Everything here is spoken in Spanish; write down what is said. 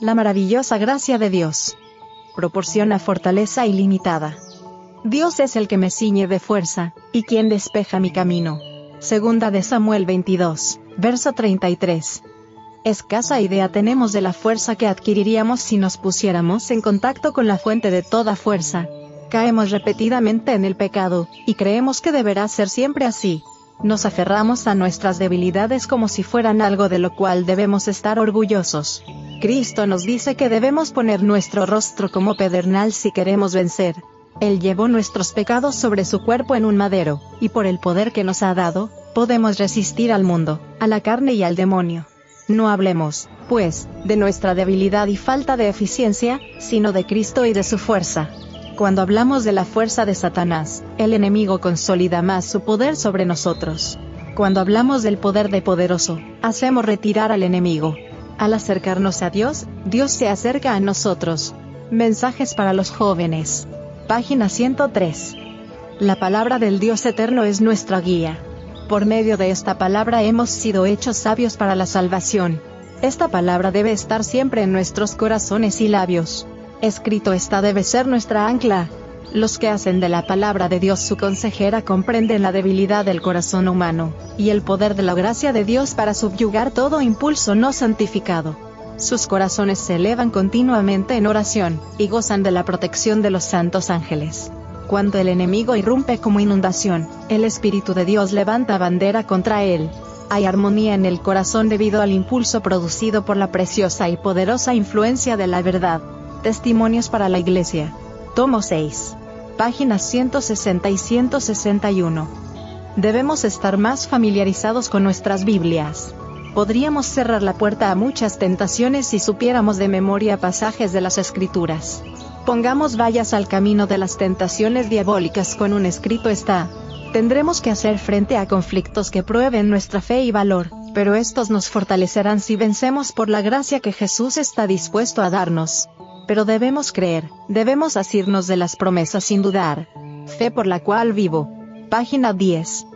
La maravillosa gracia de Dios proporciona fortaleza ilimitada. Dios es el que me ciñe de fuerza, y quien despeja mi camino. Segunda de Samuel 22, verso 33. Escasa idea tenemos de la fuerza que adquiriríamos si nos pusiéramos en contacto con la fuente de toda fuerza. Caemos repetidamente en el pecado, y creemos que deberá ser siempre así. Nos aferramos a nuestras debilidades como si fueran algo de lo cual debemos estar orgullosos. Cristo nos dice que debemos poner nuestro rostro como pedernal si queremos vencer. Él llevó nuestros pecados sobre su cuerpo en un madero, y por el poder que nos ha dado, podemos resistir al mundo, a la carne y al demonio. No hablemos, pues, de nuestra debilidad y falta de eficiencia, sino de Cristo y de su fuerza. Cuando hablamos de la fuerza de Satanás, el enemigo consolida más su poder sobre nosotros. Cuando hablamos del poder de poderoso, hacemos retirar al enemigo. Al acercarnos a Dios, Dios se acerca a nosotros. Mensajes para los jóvenes. Página 103. La palabra del Dios eterno es nuestra guía. Por medio de esta palabra hemos sido hechos sabios para la salvación. Esta palabra debe estar siempre en nuestros corazones y labios. Escrito está debe ser nuestra ancla. Los que hacen de la palabra de Dios su consejera comprenden la debilidad del corazón humano, y el poder de la gracia de Dios para subyugar todo impulso no santificado. Sus corazones se elevan continuamente en oración, y gozan de la protección de los santos ángeles. Cuando el enemigo irrumpe como inundación, el Espíritu de Dios levanta bandera contra él. Hay armonía en el corazón debido al impulso producido por la preciosa y poderosa influencia de la verdad. Testimonios para la Iglesia. Tomo 6. Páginas 160 y 161. Debemos estar más familiarizados con nuestras Biblias. Podríamos cerrar la puerta a muchas tentaciones si supiéramos de memoria pasajes de las Escrituras. Pongamos vallas al camino de las tentaciones diabólicas con un escrito está. Tendremos que hacer frente a conflictos que prueben nuestra fe y valor, pero estos nos fortalecerán si vencemos por la gracia que Jesús está dispuesto a darnos. Pero debemos creer, debemos asirnos de las promesas sin dudar. Fe por la cual vivo. Página 10.